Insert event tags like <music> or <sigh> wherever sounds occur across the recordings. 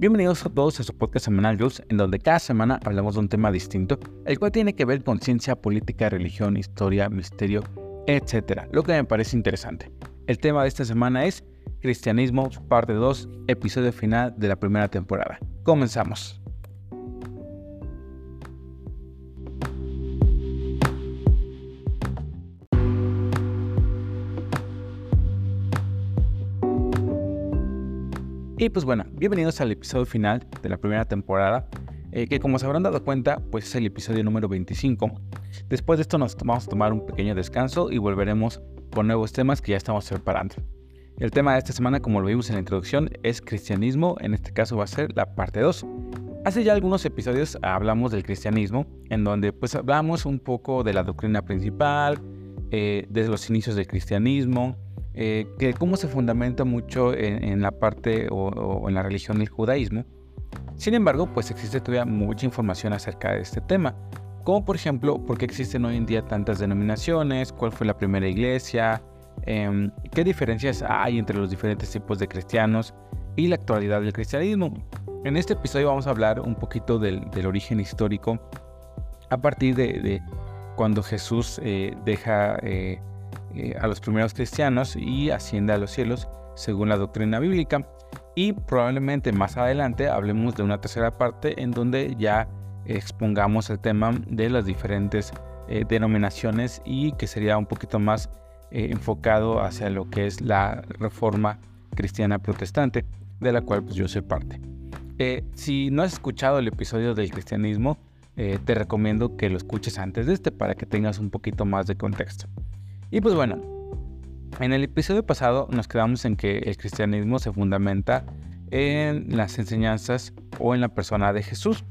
Bienvenidos a todos a su podcast semanal Jules, en donde cada semana hablamos de un tema distinto, el cual tiene que ver con ciencia, política, religión, historia, misterio, etc. Lo que me parece interesante. El tema de esta semana es Cristianismo, parte 2, episodio final de la primera temporada. Comenzamos. Y pues bueno, bienvenidos al episodio final de la primera temporada, eh, que como se habrán dado cuenta, pues es el episodio número 25. Después de esto nos vamos a tomar un pequeño descanso y volveremos con nuevos temas que ya estamos preparando. El tema de esta semana, como lo vimos en la introducción, es cristianismo, en este caso va a ser la parte 2. Hace ya algunos episodios hablamos del cristianismo, en donde pues hablamos un poco de la doctrina principal, eh, desde los inicios del cristianismo, eh, que cómo se fundamenta mucho en, la parte o, en la religión del judaísmo. Sin embargo, pues existe todavía mucha información acerca de este tema, como por ejemplo, por qué existen hoy en día tantas denominaciones, cuál fue la primera iglesia, em, qué diferencias hay entre los diferentes tipos de cristianos y la actualidad del cristianismo. En este episodio vamos a hablar un poquito del, origen histórico a partir de, cuando Jesús eh, deja eh, a los primeros cristianos y asciende a los cielos según la doctrina bíblica. Y probablemente más adelante hablemos de una tercera parte en donde ya expongamos el tema de las diferentes eh, denominaciones y que sería un poquito más eh, enfocado hacia lo que es la reforma cristiana protestante, de la cual pues, yo soy parte. si no has escuchado el episodio del cristianismo, te recomiendo que lo escuches antes de este para que tengas un poquito más de contexto. Y pues bueno, en el episodio pasado nos quedamos en que el cristianismo se fundamenta en las enseñanzas o en la persona de Jesús,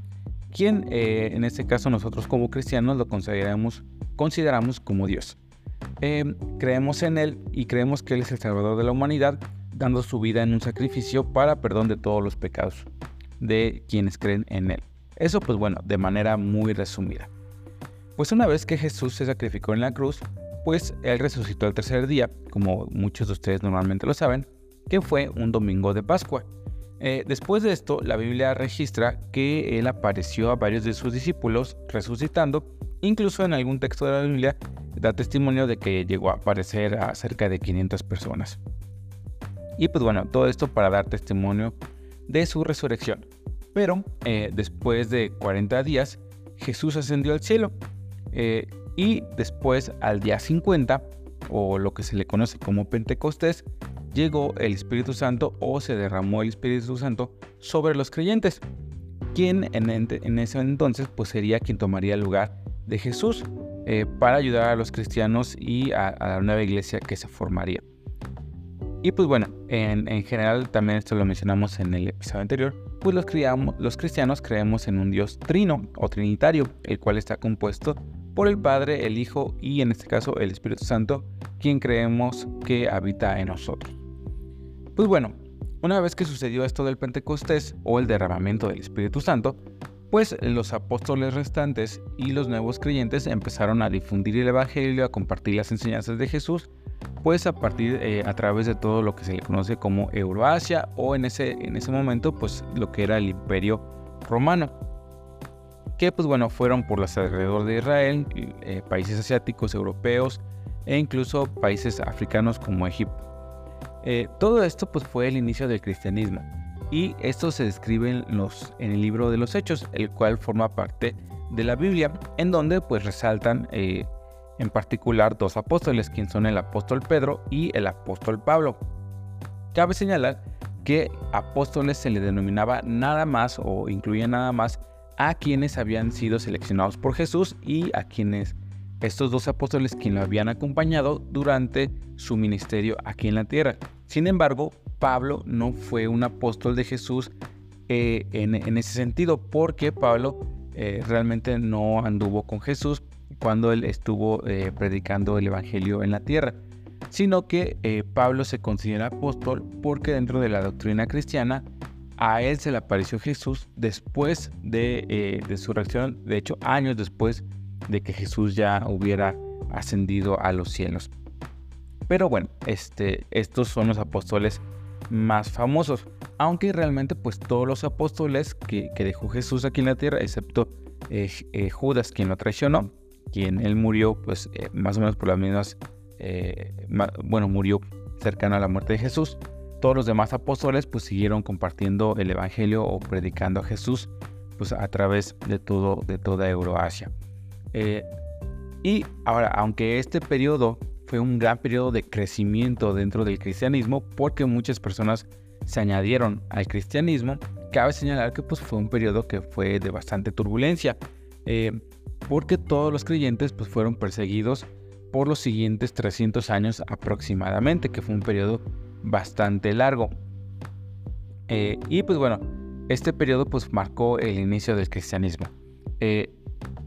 quien eh, en este caso nosotros como cristianos lo consideramos, consideramos como Dios. Eh, creemos en Él y creemos que Él es el Salvador de la humanidad, dando su vida en un sacrificio para perdón de todos los pecados de quienes creen en Él. Eso pues bueno, de manera muy resumida. Pues una vez que Jesús se sacrificó en la cruz, pues él resucitó el tercer día, como muchos de ustedes normalmente lo saben, que fue un domingo de Pascua. Eh, después de esto, la Biblia registra que él apareció a varios de sus discípulos resucitando, incluso en algún texto de la Biblia da testimonio de que llegó a aparecer a cerca de 500 personas. Y pues bueno, todo esto para dar testimonio de su resurrección. Pero eh, después de 40 días, Jesús ascendió al cielo. Eh, y después, al día 50, o lo que se le conoce como Pentecostés, llegó el Espíritu Santo o se derramó el Espíritu Santo sobre los creyentes, quien en, ese entonces pues sería quien tomaría el lugar de Jesús eh, para ayudar a los cristianos y a, la nueva iglesia que se formaría. Y pues bueno, en, general también esto lo mencionamos en el episodio anterior, pues los, los cristianos creemos en un Dios trino o trinitario, el cual está compuesto por el Padre, el Hijo y en este caso el Espíritu Santo, quien creemos que habita en nosotros. Pues bueno, una vez que sucedió esto del Pentecostés o el derramamiento del Espíritu Santo, pues los apóstoles restantes y los nuevos creyentes empezaron a difundir el Evangelio, a compartir las enseñanzas de Jesús, pues a partir, eh, a través de todo lo que se le conoce como Euroasia o en ese, en ese momento, pues lo que era el Imperio Romano que pues bueno, fueron por los alrededor de Israel, eh, países asiáticos, europeos e incluso países africanos como Egipto. Eh, todo esto pues fue el inicio del cristianismo y esto se describe en, los, en el libro de los Hechos, el cual forma parte de la Biblia, en donde pues resaltan eh, en particular dos apóstoles, quien son el apóstol Pedro y el apóstol Pablo. Cabe señalar que apóstoles se le denominaba nada más o incluía nada más a quienes habían sido seleccionados por Jesús y a quienes estos dos apóstoles quien lo habían acompañado durante su ministerio aquí en la tierra. Sin embargo, Pablo no fue un apóstol de Jesús eh, en, ese sentido, porque Pablo eh, realmente no anduvo con Jesús cuando él estuvo eh, predicando el Evangelio en la tierra, sino que Pablo se considera apóstol porque dentro de la doctrina cristiana a él se le apareció Jesús después eh, de, su reacción, de hecho años después de que Jesús ya hubiera ascendido a los cielos. Pero bueno, este, estos son los apóstoles más famosos. aunque realmente pues todos los apóstoles que, dejó Jesús aquí en la tierra, excepto eh, eh, Judas quien lo traicionó, quien él murió pues más o menos por las mismas, bueno, murió cercano a la muerte de Jesús, todos los demás apóstoles pues siguieron compartiendo el evangelio o predicando a Jesús pues a través de todo de toda Euroasia. y ahora, aunque este periodo fue un gran periodo de crecimiento dentro del cristianismo porque muchas personas se añadieron al cristianismo, cabe señalar que pues, fue un periodo que fue de bastante turbulencia, eh, porque todos los creyentes pues, fueron perseguidos por los siguientes 300 años aproximadamente, que fue un periodo bastante largo. Eh, y pues bueno, este periodo pues marcó el inicio del cristianismo. Eh,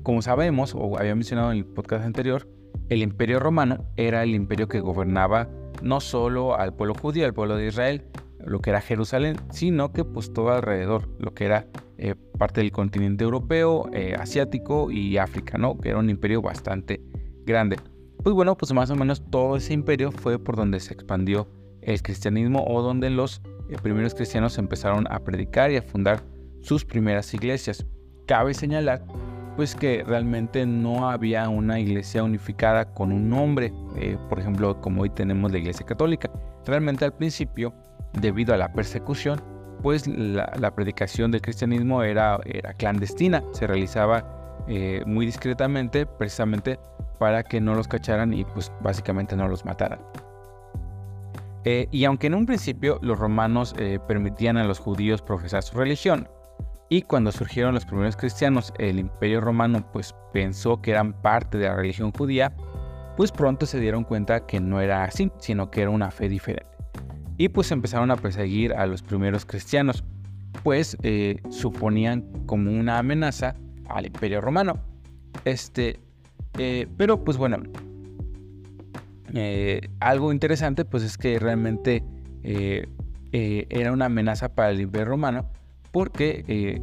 como sabemos, o había mencionado en el podcast anterior, el imperio romano era el imperio que gobernaba no solo al pueblo judío, al pueblo de Israel, lo que era Jerusalén, sino que pues todo alrededor, lo que era eh, parte del continente europeo, asiático y África, ¿no? Que era un imperio bastante grande. Pues bueno, pues más o menos todo ese imperio fue por donde se expandió el cristianismo o donde los eh, primeros cristianos empezaron a predicar y a fundar sus primeras iglesias. Cabe señalar pues que realmente no había una iglesia unificada con un nombre, eh, por ejemplo, como hoy tenemos la iglesia católica. Realmente al principio, debido a la persecución, pues la, predicación del cristianismo era, clandestina, se realizaba eh, muy discretamente, precisamente para que no los cacharan y pues básicamente no los mataran. Eh, y aunque en un principio los romanos permitían a los judíos profesar su religión, y cuando surgieron los primeros cristianos, el imperio romano pues pensó que eran parte de la religión judía, pues pronto se dieron cuenta que no era así, sino que era una fe diferente. Y pues empezaron a perseguir a los primeros cristianos, pues eh, suponían como una amenaza al imperio romano. Este, eh, pero pues bueno, eh, algo interesante pues es que realmente era una amenaza para el imperio romano porque eh,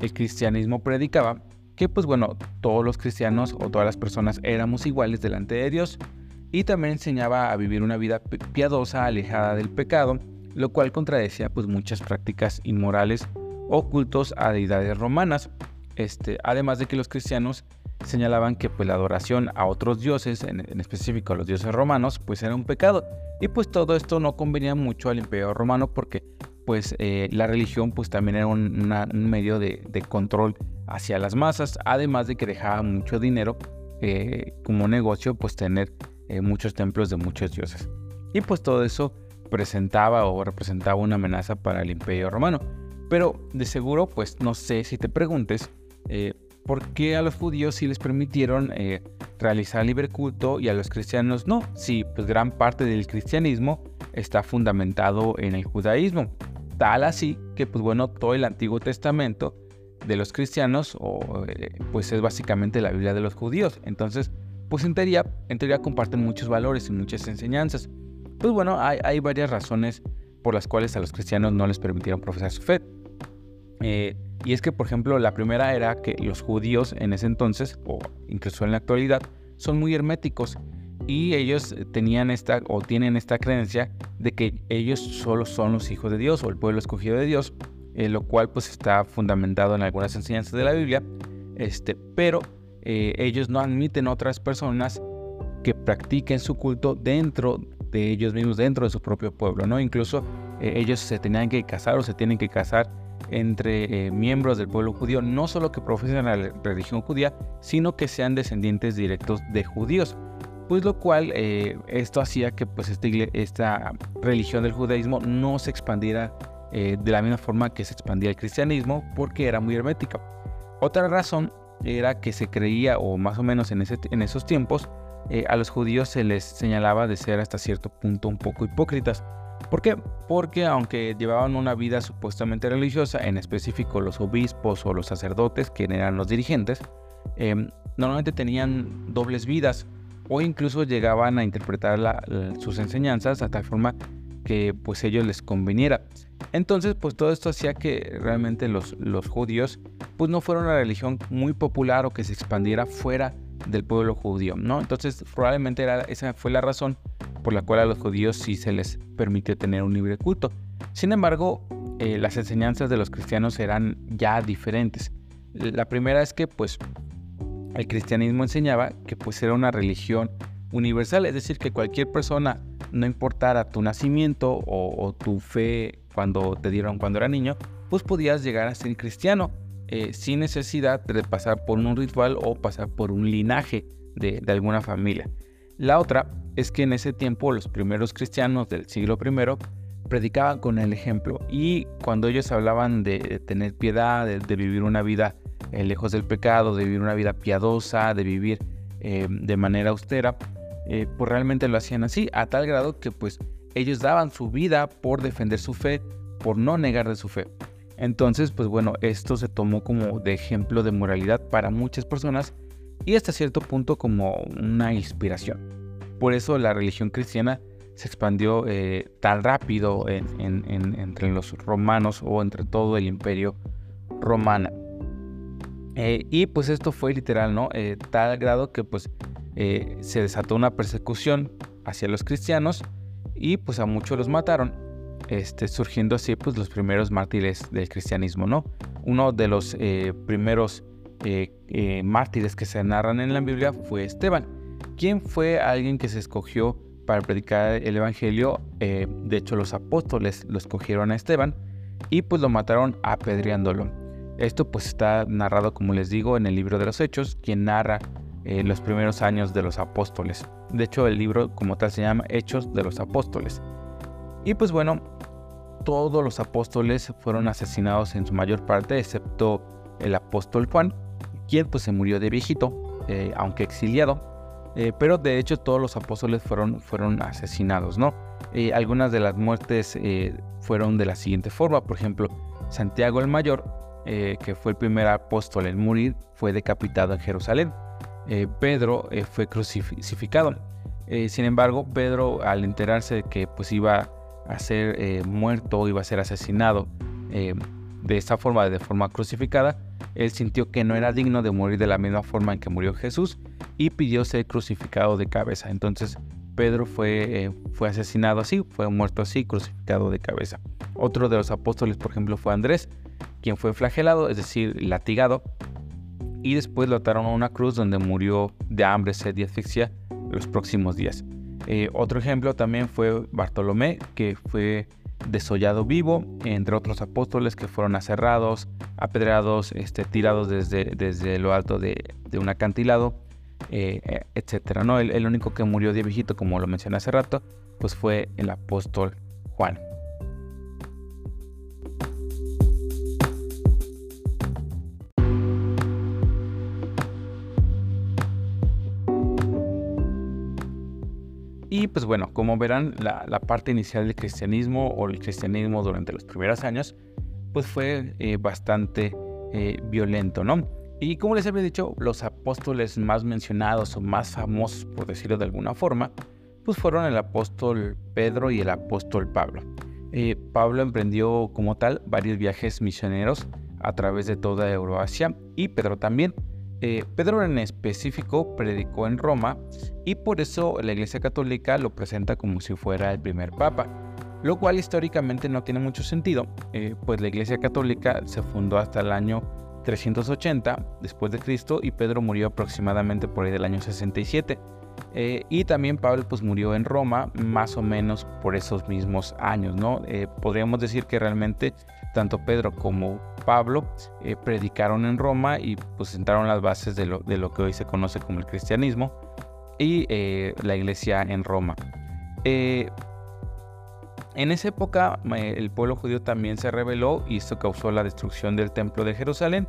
el cristianismo predicaba que pues bueno, todos los cristianos o todas las personas éramos iguales delante de Dios y también enseñaba a vivir una vida piadosa, alejada del pecado, lo cual contradecía pues muchas prácticas inmorales o cultos a deidades romanas. Este, además de que los cristianos señalaban que pues la adoración a otros dioses, en, en, específico a los dioses romanos, pues era un pecado. Y pues todo esto no convenía mucho al imperio romano porque pues eh, la religión pues también era un, medio de, control hacia las masas, además de que dejaba mucho dinero eh, como negocio pues tener eh, muchos templos de muchos dioses. Y pues todo eso presentaba o representaba una amenaza para el imperio romano. Pero de seguro pues no sé si te preguntes por qué a los judíos sí les permitieron realizar libre culto y a los cristianos no. Si pues gran parte del cristianismo está fundamentado en el judaísmo. Tal así que, pues bueno, todo el Antiguo Testamento de los cristianos, o, eh, pues es básicamente la Biblia de los judíos. Entonces, pues en teoría, en teoría comparten muchos valores y muchas enseñanzas. Pues bueno, hay, varias razones por las cuales a los cristianos no les permitieron profesar su fe. Eh, y es que, por ejemplo, la primera era que los judíos en ese entonces, o incluso en la actualidad, son muy herméticos y ellos tenían esta o tienen esta creencia de que ellos solo son los hijos de Dios o el pueblo escogido de Dios, eh, lo cual pues está fundamentado en algunas enseñanzas de la Biblia, este, pero eh, ellos no admiten otras personas que practiquen su culto dentro de ellos mismos, dentro de su propio pueblo, ¿no? Incluso eh, ellos se tenían que casar o se tienen que casar entre miembros del pueblo judío, no solo que profesen la religión judía, sino que sean descendientes directos de judíos pues lo cual eh, esto hacía que pues esta, esta, religión del judaísmo no se expandiera eh, de la misma forma que se expandía el cristianismo porque era muy hermética. Otra razón era que se creía, o más o menos en, ese, en esos tiempos, eh, a los judíos se les señalaba de ser hasta cierto punto un poco hipócritas. ¿Por qué? Porque aunque llevaban una vida supuestamente religiosa, en específico los obispos o los sacerdotes, que eran los dirigentes, normalmente tenían dobles vidas o incluso llegaban a interpretar sus enseñanzas a tal forma que pues ellos les conveniera. Entonces pues todo esto hacía que realmente los, los judíos pues no fuera una religión muy popular o que se expandiera fuera del pueblo judío, ¿no? Entonces probablemente era, esa fue la razón por la cual a los judíos sí se les permitió tener un libre culto. Sin embargo, eh, las enseñanzas de los cristianos eran ya diferentes. La primera es que pues el cristianismo enseñaba que pues era una religión universal, es decir, que cualquier persona, no importara tu nacimiento o, tu fe cuando te dieron cuando era niño, pues podías llegar a ser cristiano eh, sin necesidad de pasar por un ritual o pasar por un linaje de, alguna familia. La otra es que en ese tiempo los primeros cristianos del siglo I predicaban con el ejemplo y cuando ellos hablaban de tener piedad, de, vivir una vida eh, lejos del pecado, de vivir una vida piadosa, de vivir eh, de manera austera, eh, pues realmente lo hacían así, a tal grado que pues ellos daban su vida por defender su fe, por no negar de su fe. Entonces, pues bueno, esto se tomó como de ejemplo de moralidad para muchas personas y hasta cierto punto como una inspiración. Por eso la religión cristiana se expandió eh, tan rápido entre los romanos o entre todo el imperio romano. Eh, y pues esto fue literal, ¿no? tal grado que pues eh, se desató una persecución hacia los cristianos y pues a muchos los mataron, este, surgiendo así pues los primeros mártires del cristianismo, ¿no? Uno de los eh, primeros eh, mártires que se narran en la Biblia fue Esteban, quien fue alguien que se escogió para predicar el Evangelio, de hecho los apóstoles lo escogieron a Esteban y pues lo mataron apedreándolo. Esto pues está narrado, como les digo, en el libro de los Hechos, quien narra eh, los primeros años de los apóstoles. De hecho, el libro como tal se llama Hechos de los Apóstoles. Y pues bueno, todos los apóstoles fueron asesinados en su mayor parte, excepto el apóstol Juan, quien pues se murió de viejito, eh, aunque exiliado. Eh, pero de hecho todos los apóstoles fueron, fueron asesinados, ¿no? algunas de las muertes fueron de la siguiente forma, por ejemplo, Santiago el Mayor, que fue el primer apóstol en morir, fue decapitado en Jerusalén. Eh, Pedro eh, fue crucificado. Eh, sin embargo, Pedro al enterarse de que pues iba a ser muerto, iba a ser asesinado de esta forma, de forma crucificada, él sintió que no era digno de morir de la misma forma en que murió Jesús y pidió ser crucificado de cabeza. Entonces Pedro fue, fue asesinado así, fue muerto así, crucificado de cabeza. Otro de los apóstoles, por ejemplo, fue Andrés, quien fue flagelado, es decir, latigado y después lo ataron a una cruz donde murió de hambre, sed y asfixia los próximos días. Eh, otro ejemplo también fue Bartolomé, que fue desollado vivo, entre otros apóstoles que fueron aserrados, apedreados, este, tirados desde, desde lo alto de, un acantilado, eh, eh, etc. ¿no? El, el, único que murió de viejito, como lo mencioné hace rato, pues fue el apóstol Juan. Y pues bueno, como verán, la, parte inicial del cristianismo o el cristianismo durante los primeros años, pues fue eh, bastante eh, violento, ¿no? Y como les había dicho, los apóstoles más mencionados o más famosos, por decirlo de alguna forma, pues fueron el apóstol Pedro y el apóstol Pablo. Eh, Pablo emprendió como tal varios viajes misioneros a través de toda Euroasia y Pedro también. Eh, Pedro en específico predicó en Roma y por eso la Iglesia Católica lo presenta como si fuera el primer papa, lo cual históricamente no tiene mucho sentido, eh, pues la Iglesia Católica se fundó hasta el año 380 después de Cristo y Pedro murió aproximadamente por ahí del año 67. Eh, y también Pablo pues murió en Roma más o menos por esos mismos años, ¿no? podríamos decir que realmente tanto Pedro como Pablo eh, predicaron en Roma y pues sentaron las bases de lo, que hoy se conoce como el cristianismo y eh, la iglesia en Roma. Eh, en esa época el pueblo judío también se rebeló y esto causó la destrucción del templo de Jerusalén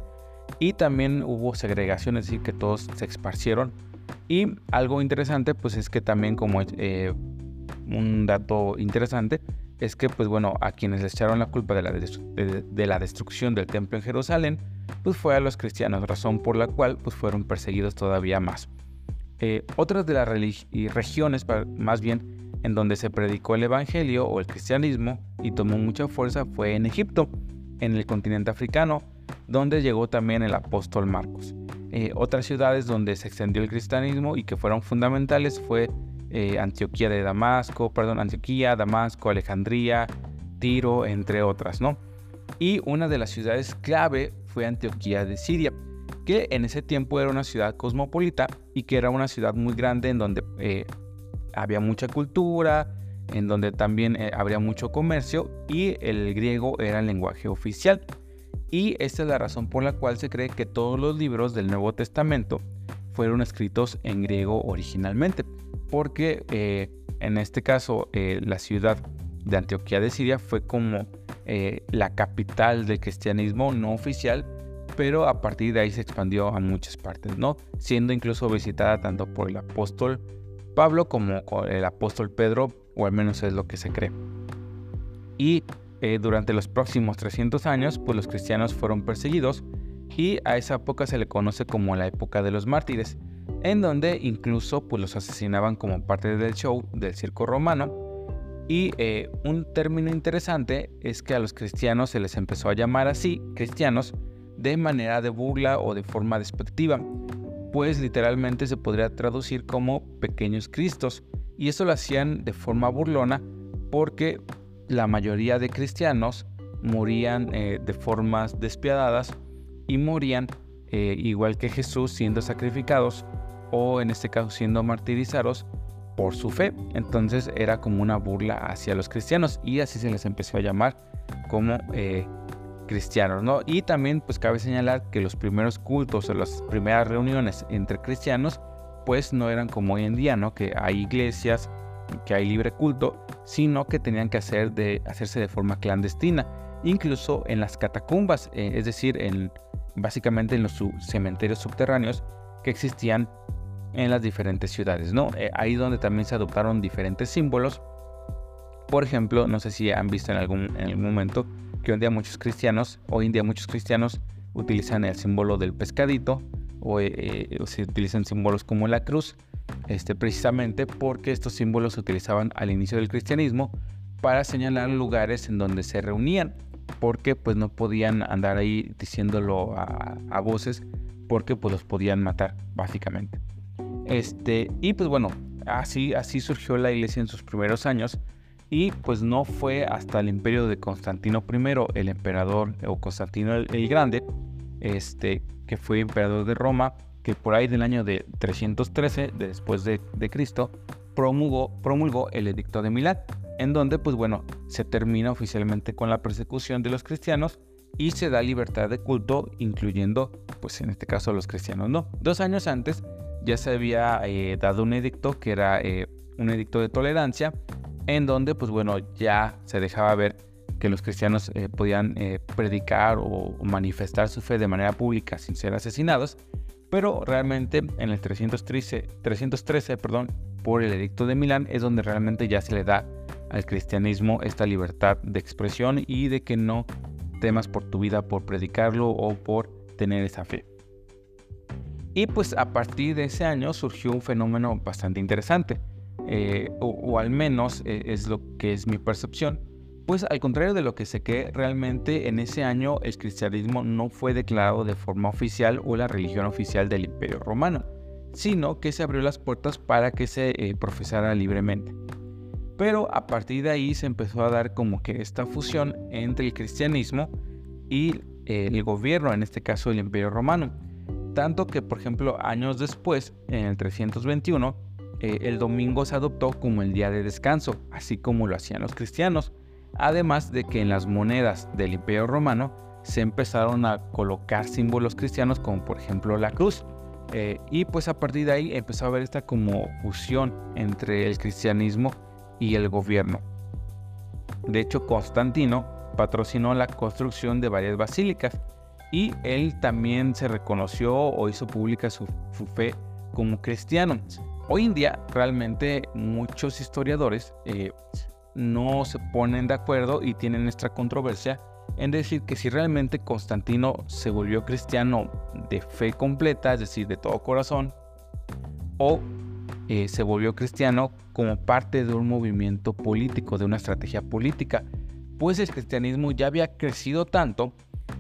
y también hubo segregación, es decir, que todos se esparcieron. Y algo interesante pues es que también como un dato interesante, es que, pues bueno, a quienes les echaron la culpa de la, de, la destrucción del templo en Jerusalén, pues fue a los cristianos, razón por la cual pues fueron perseguidos todavía más. Eh, otras de las regiones, más bien, en donde se predicó el Evangelio o el cristianismo y tomó mucha fuerza fue en Egipto, en el continente africano, donde llegó también el apóstol Marcos. Eh, otras ciudades donde se extendió el cristianismo y que fueron fundamentales fue eh, Antioquía de Damasco, perdón, Antioquía, Damasco, Alejandría, Tiro, entre otras, ¿no? y una de las ciudades clave fue Antioquía de Siria, que en ese tiempo era una ciudad cosmopolita y que era una ciudad muy grande en donde eh, había mucha cultura, en donde también eh, habría mucho comercio y el griego era el lenguaje oficial. Y esta es la razón por la cual se cree que todos los libros del Nuevo Testamento fueron escritos en griego originalmente, porque eh, en este caso la ciudad de Antioquía de Siria fue como la capital del cristianismo no oficial, pero a partir de ahí se expandió a muchas partes, ¿no? Siendo incluso visitada tanto por el apóstol Pablo como el apóstol Pedro, o al menos es lo que se cree. Y eh, durante los próximos 300 años, pues los cristianos fueron perseguidos y a esa época se le conoce como la época de los mártires, en donde incluso pues los asesinaban como parte del show del circo romano. Y eh, un término interesante es que a los cristianos se les empezó a llamar así, cristianos, de manera de burla o de forma despectiva, pues literalmente se podría traducir como pequeños cristos, y eso lo hacían de forma burlona porque la mayoría de cristianos morían eh, de formas despiadadas y morían eh, igual que Jesús siendo sacrificados o en este caso siendo martirizados por su fe. Entonces era como una burla hacia los cristianos y así se les empezó a llamar como eh, cristianos, ¿no? Y también pues cabe señalar que los primeros cultos o las primeras reuniones entre cristianos pues no eran como hoy en día, ¿no? Que hay iglesias, que hay libre culto, sino que tenían que hacer de, hacerse de forma clandestina, incluso en las catacumbas, eh, es decir, en, básicamente en los cementerios subterráneos que existían en las diferentes ciudades, ¿no? Eh, ahí donde también se adoptaron diferentes símbolos. Por ejemplo, no sé si han visto en algún, en algún momento que hoy en día muchos cristianos, hoy día muchos cristianos utilizan el símbolo del pescadito o, eh, eh, se utilizan símbolos como la cruz, este, precisamente porque estos símbolos se utilizaban al inicio del cristianismo para señalar lugares en donde se reunían, porque pues no podían andar ahí diciéndolo a, voces, porque pues los podían matar, básicamente. Este, y pues bueno, así, así surgió la iglesia en sus primeros años, y pues no fue hasta el imperio de Constantino I, el emperador o Constantino el, Grande, este, que fue emperador de Roma, que por ahí del año de 313 después de, Cristo promulgó, promulgó el edicto de Milán, en donde pues bueno, se termina oficialmente con la persecución de los cristianos y se da libertad de culto, incluyendo pues en este caso los cristianos, ¿no? Dos años antes ya se había eh, dado un edicto que era eh, un edicto de tolerancia en donde pues bueno ya se dejaba ver que los cristianos eh, podían eh, predicar o, manifestar su fe de manera pública sin ser asesinados, pero realmente en el 313, 313 perdón, por el edicto de Milán es donde realmente ya se le da al cristianismo esta libertad de expresión y de que no temas por tu vida por predicarlo o por tener esa fe. Y pues a partir de ese año surgió un fenómeno bastante interesante eh, o, al menos eh, es lo que es mi percepción, pues al contrario de lo que sé que realmente en ese año el cristianismo no fue declarado de forma oficial o la religión oficial del imperio romano, sino que se abrió las puertas para que se eh, profesara libremente. Pero a partir de ahí se empezó a dar como que esta fusión entre el cristianismo y el gobierno, en este caso el imperio romano. Tanto que, por ejemplo, años después, en el 321, eh, el domingo se adoptó como el día de descanso, así como lo hacían los cristianos. Además de que en las monedas del Imperio Romano se empezaron a colocar símbolos cristianos como por ejemplo la cruz. Eh, y pues a partir de ahí empezó a haber esta como fusión entre el cristianismo y el gobierno. De hecho, Constantino patrocinó la construcción de varias basílicas y él también se reconoció o hizo pública su fe como cristiano. Hoy en día realmente muchos historiadores eh, no se ponen de acuerdo y tienen esta controversia en decir que si realmente Constantino se volvió cristiano de fe completa, es decir, de todo corazón, o eh, se volvió cristiano como parte de un movimiento político, de una estrategia política, pues el cristianismo ya había crecido tanto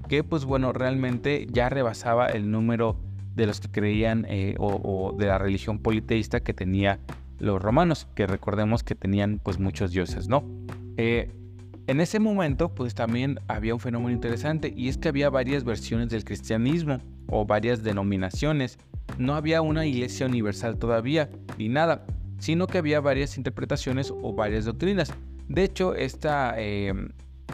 que pues bueno, realmente ya rebasaba el número de los que creían eh, o, de la religión politeísta que tenía los romanos, que recordemos que tenían pues muchos dioses, ¿no? Eh, En ese momento, pues también había un fenómeno interesante y es que había varias versiones del cristianismo o varias denominaciones. No había una iglesia universal todavía ni nada, sino que había varias interpretaciones o varias doctrinas. De hecho, esta eh,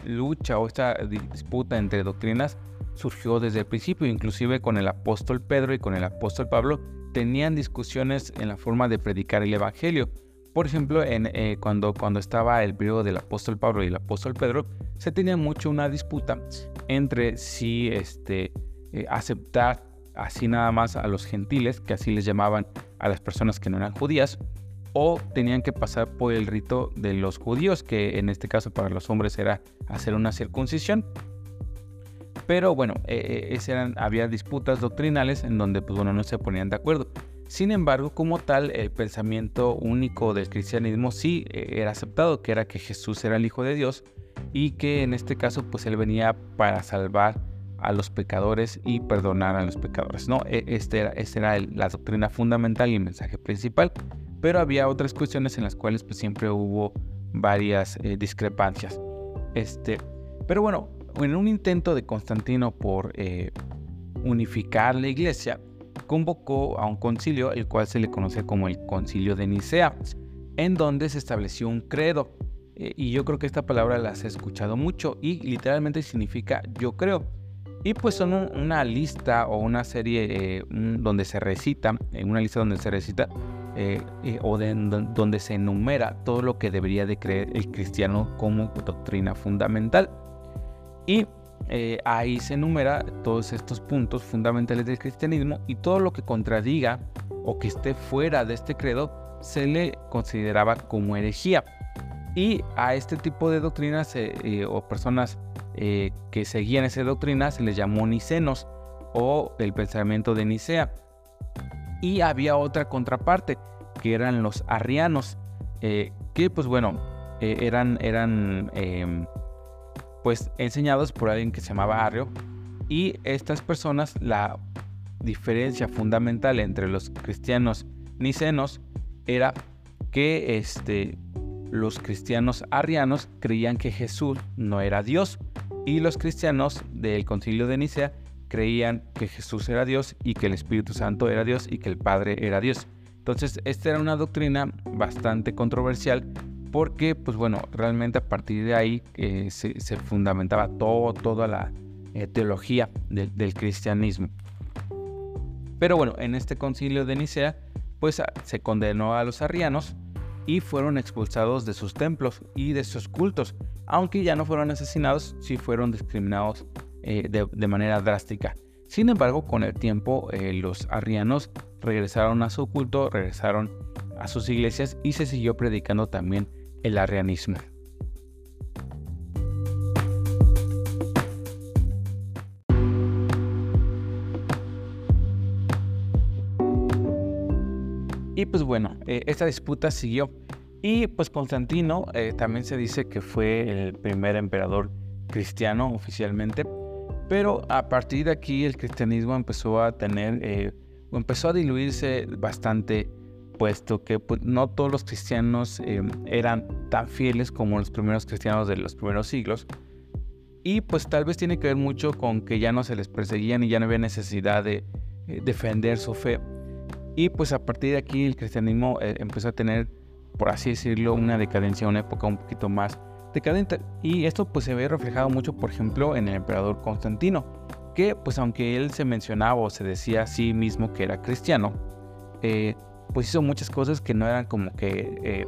lucha o esta disputa entre doctrinas surgió desde el principio, inclusive con el apóstol Pedro y con el apóstol Pablo tenían discusiones en la forma de predicar el Evangelio. Por ejemplo, en, eh, cuando, cuando estaba el periodo del apóstol Pablo y el apóstol Pedro, se tenía mucho una disputa entre si este, eh, aceptar así nada más a los gentiles, que así les llamaban a las personas que no eran judías, o tenían que pasar por el rito de los judíos, que en este caso para los hombres era hacer una circuncisión. Pero bueno, eh, eran, había disputas doctrinales en donde pues, bueno, no se ponían de acuerdo. Sin embargo, como tal, el pensamiento único del cristianismo sí eh, era aceptado, que era que Jesús era el Hijo de Dios y que en este caso pues él venía para salvar a los pecadores y perdonar a los pecadores. ¿no? E, este era, este era la doctrina fundamental y el mensaje principal, pero había otras cuestiones en las cuales pues siempre hubo varias eh, discrepancias. Este, pero bueno, en un intento de Constantino por eh, unificar la iglesia, convocó a un concilio, el cual se le conoce como el concilio de Nicea, en donde se estableció un credo. Eh, y yo creo que esta palabra la has escuchado mucho y literalmente significa yo creo. Y pues son una lista o una serie eh, donde se recita, en una lista donde se recita eh, o donde se enumera todo lo que debería de creer el cristiano como doctrina fundamental. Y eh, ahí se enumera todos estos puntos fundamentales del cristianismo y todo lo que contradiga o que esté fuera de este credo se le consideraba como herejía. Y a este tipo de doctrinas eh, eh, o personas que seguían esa doctrina se les llamó nicenos o el pensamiento de Nicea. Y había otra contraparte que eran los arrianos, que pues bueno, eran, eran em, pues enseñados por alguien que se llamaba Arrio y estas personas la diferencia fundamental entre los cristianos nicenos era que este, los cristianos arrianos creían que Jesús no era Dios y los cristianos del concilio de Nicea creían que Jesús era Dios y que el Espíritu Santo era Dios y que el Padre era Dios. Entonces, esta era una doctrina bastante controversial porque pues bueno, realmente a partir de ahí eh, se, fundamentaba todo, toda la eh, teología del cristianismo. Pero bueno, en este concilio de Nicea, pues se condenó a los arrianos y fueron expulsados de sus templos y de sus cultos, aunque ya no fueron asesinados, sí fueron discriminados eh, de, manera drástica. Sin embargo, con el tiempo, los arrianos regresaron a su culto, regresaron a sus iglesias y se siguió predicando también el arrianismo. Y pues bueno, eh, esta disputa siguió. Y pues Constantino eh, también se dice que fue el primer emperador cristiano oficialmente. Pero a partir de aquí el cristianismo empezó a tener, eh, empezó a diluirse bastante puesto que pues, no todos los cristianos eh, eran tan fieles como los primeros cristianos de los primeros siglos. Y pues tal vez tiene que ver mucho con que ya no se les perseguían y ya no había necesidad de eh, defender su fe. Y pues a partir de aquí el cristianismo eh, empezó a tener, por así decirlo, una decadencia, una época un poquito más decadente. Y esto pues se ve reflejado mucho, por ejemplo, en el emperador Constantino, que pues aunque él se mencionaba o se decía a sí mismo que era cristiano, pues hizo muchas cosas que no eran como que eh,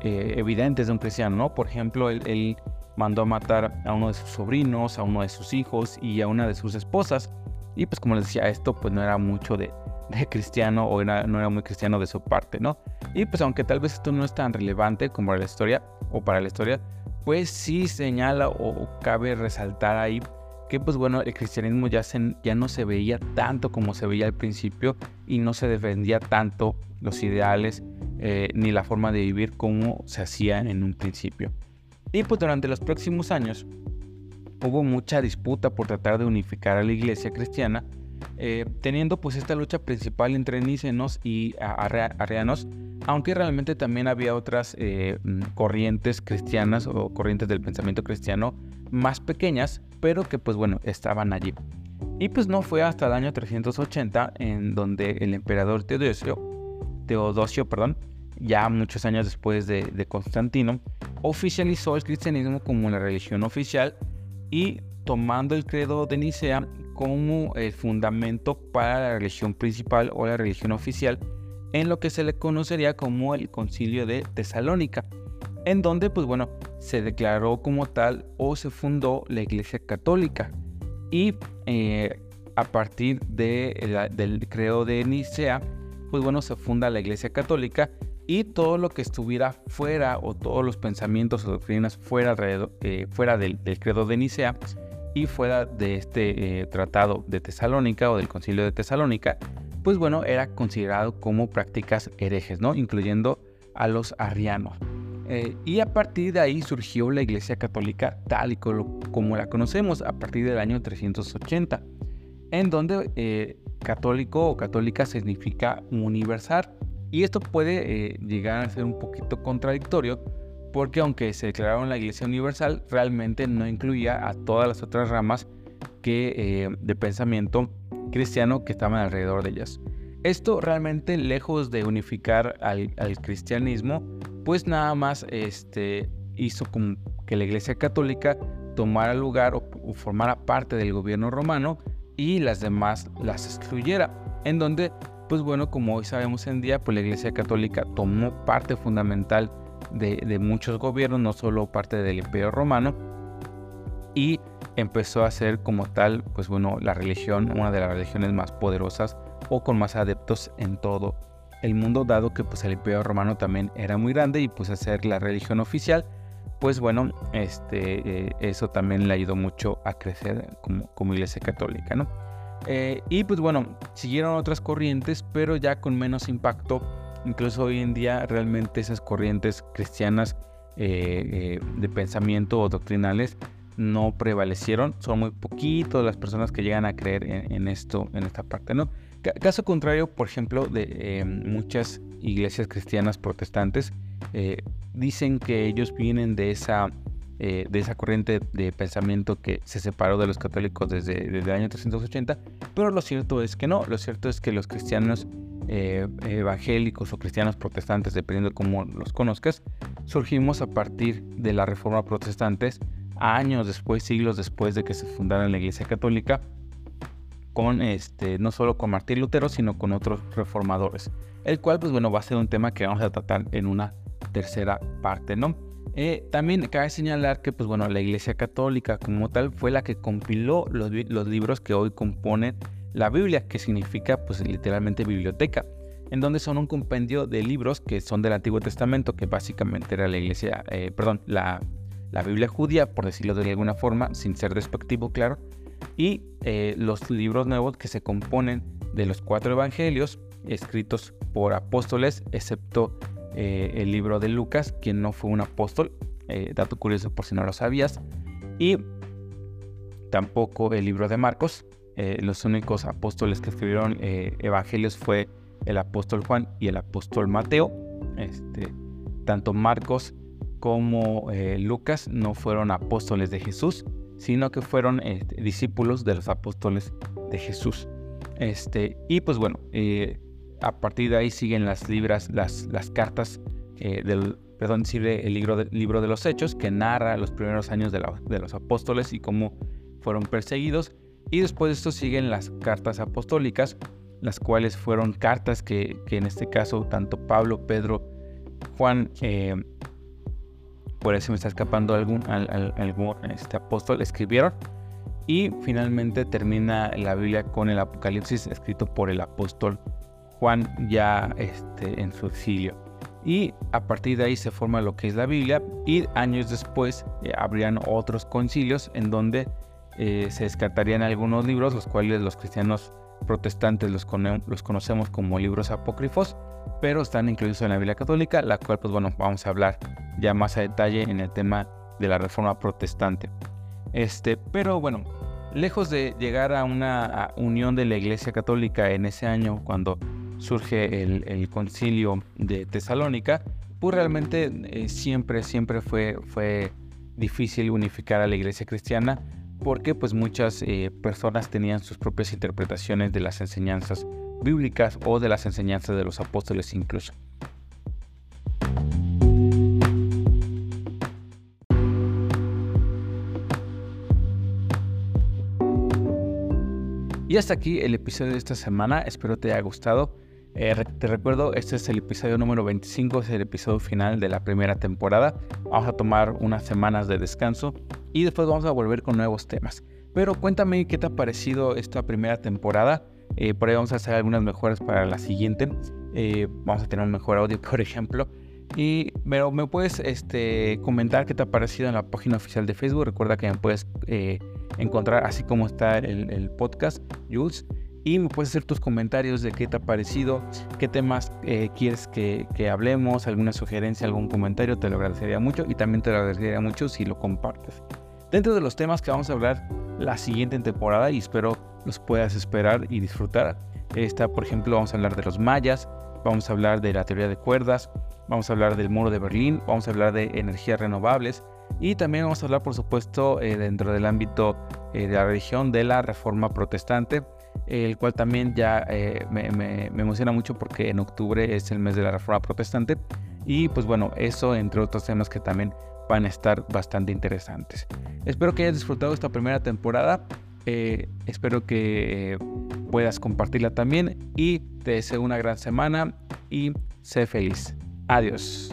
eh, evidentes de un cristiano, ¿no? Por ejemplo, él, mandó a matar a uno de sus sobrinos, a uno de sus hijos y a una de sus esposas. Y pues como les decía, esto pues no era mucho de, cristiano o no era muy cristiano de su parte, ¿no? Y pues aunque tal vez esto no es tan relevante como para la historia o para la historia, pues sí señala o cabe resaltar ahí que pues bueno, el cristianismo ya, ya no se veía tanto como se veía al principio y no se defendía tanto los ideales eh, ni la forma de vivir como se hacía en un principio. Y pues durante los próximos años hubo mucha disputa por tratar de unificar a la iglesia cristiana, eh, teniendo pues esta lucha principal entre nícenos y arrianos, aunque realmente también había otras eh, mm, corrientes cristianas o corrientes del pensamiento cristiano más pequeñas, pero que pues bueno, estaban allí. Y pues no fue hasta el año 380 en donde el emperador Teodosio, Teodosio perdón, ya muchos años después de, de Constantino, oficializó el cristianismo como la religión oficial y tomando el credo de Nicea como el fundamento para la religión principal o la religión oficial en lo que se le conocería como el concilio de Tesalónica, en donde pues bueno, se declaró como tal o se fundó la iglesia católica y eh, a partir de del credo de Nicea, pues bueno, se funda la iglesia católica y todo lo que estuviera fuera o todos los pensamientos o doctrinas fuera, eh, del, credo de Nicea y fuera de este eh, tratado de Tesalónica o del concilio de Tesalónica, pues bueno, era considerado como prácticas herejes, ¿no? Incluyendo a los arrianos. Eh, y a partir de ahí surgió la Iglesia Católica tal y como, la conocemos a partir del año 380, en donde católico o católica significa universal y esto puede eh, llegar a ser un poquito contradictorio porque aunque se declararon la Iglesia Universal, realmente no incluía a todas las otras ramas que, eh, de pensamiento cristiano que estaban alrededor de ellas. Esto realmente, lejos de unificar al, cristianismo, pues nada más este, hizo que la Iglesia Católica tomara lugar o, formara parte del gobierno romano y las demás las excluyera, en donde pues bueno, como hoy sabemos en día, pues la Iglesia Católica tomó parte fundamental de, muchos gobiernos, no solo parte del Imperio Romano, y empezó a ser como tal, pues bueno, la religión, una de las religiones más poderosas o con más adeptos en todo el mundo, dado que pues el Imperio Romano también era muy grande y pues a ser la religión oficial, pues bueno, este, eh, eso también le ayudó mucho a crecer como, como iglesia católica, ¿no? Eh, y pues bueno, siguieron otras corrientes, pero ya con menos impacto. Incluso hoy en día realmente esas corrientes cristianas eh, de pensamiento o doctrinales no prevalecieron. Son muy poquitos las personas que llegan a creer en, esto, en esta parte, ¿no? Caso contrario, por ejemplo, de muchas iglesias cristianas protestantes, dicen que ellos vienen de esa eh, de esa corriente de pensamiento que se separó de los católicos desde, el año 380, pero lo cierto es que no, lo cierto es que los cristianos eh, evangélicos o cristianos protestantes, dependiendo de cómo los conozcas, surgimos a partir de la reforma protestante, años después, siglos después de que se fundara la Iglesia Católica, este, no solo con Martín Lutero, sino con otros reformadores, el cual, pues bueno, va a ser un tema que vamos a tratar en una tercera parte, ¿no? Eh, también cabe señalar que, pues bueno, la Iglesia Católica como tal fue la que compiló los, libros que hoy componen la Biblia, que significa, pues literalmente biblioteca, en donde son un compendio de libros que son del Antiguo Testamento, que básicamente era la Iglesia, eh, perdón, la, Biblia judía, por decirlo de alguna forma, sin ser despectivo, claro, y eh, los libros nuevos que se componen de los cuatro evangelios escritos por apóstoles, excepto eh, el libro de Lucas, quien no fue un apóstol, eh, dato curioso por si no lo sabías, y tampoco el libro de Marcos. Los únicos apóstoles que escribieron evangelios fue el apóstol Juan y el apóstol Mateo. Este, tanto Marcos como Lucas no fueron apóstoles de Jesús, sino que fueron este, discípulos de los apóstoles de Jesús. Este, y pues bueno, a partir de ahí siguen las libras, las, las cartas eh, del, perdón, el libro de, libro de los Hechos, que narra los primeros años de, los apóstoles y cómo fueron perseguidos. Y después de esto siguen las cartas apostólicas, las cuales fueron cartas que, en este caso tanto Pablo, Pedro, Juan, eh, por eso me está escapando algún, algún este apóstol, escribieron. Y finalmente termina la Biblia con el Apocalipsis escrito por el apóstol Juan ya este, en su exilio. Y a partir de ahí se forma lo que es la Biblia y años después eh, habrían otros concilios en donde eh, se descartarían algunos libros, los cuales los cristianos protestantes los, los, conocemos como libros apócrifos, pero están incluidos en la Biblia católica, la cual pues bueno, vamos a hablar ya más a detalle en el tema de la reforma protestante. Este, pero bueno, lejos de llegar a una unión de la Iglesia Católica en ese año cuando surge el, concilio de Tesalónica, pues realmente eh, siempre, siempre fue, fue difícil unificar a la iglesia cristiana porque pues muchas eh, personas tenían sus propias interpretaciones de las enseñanzas bíblicas o de las enseñanzas de los apóstoles incluso. Y hasta aquí el episodio de esta semana, espero te haya gustado. Eh, te recuerdo, este es el episodio número 25, es el episodio final de la primera temporada. Vamos a tomar unas semanas de descanso y después vamos a volver con nuevos temas. Pero cuéntame qué te ha parecido esta primera temporada. Eh, por ahí vamos a hacer algunas mejoras para la siguiente. Eh, vamos a tener un mejor audio, <laughs> por ejemplo. Y pero me puedes este, comentar qué te ha parecido en la página oficial de Facebook. Recuerda que me puedes encontrar así como está el, el podcast, Jules y me puedes hacer tus comentarios de qué te ha parecido, qué temas eh, quieres que, hablemos, alguna sugerencia, algún comentario, te lo agradecería mucho y también te lo agradecería mucho si lo compartes. Dentro de los temas que vamos a hablar la siguiente temporada y espero los puedas esperar y disfrutar, está por ejemplo vamos a hablar de los mayas, vamos a hablar de la teoría de cuerdas, vamos a hablar del muro de Berlín, vamos a hablar de energías renovables y también vamos a hablar por supuesto eh, dentro del ámbito eh, de la religión de la reforma protestante el cual también ya eh, me, emociona mucho porque en octubre es el mes de la Reforma Protestante y pues bueno, eso entre otros temas que también van a estar bastante interesantes. Espero que hayas disfrutado esta primera temporada, eh, espero que puedas compartirla también y te deseo una gran semana y sé feliz. Adiós.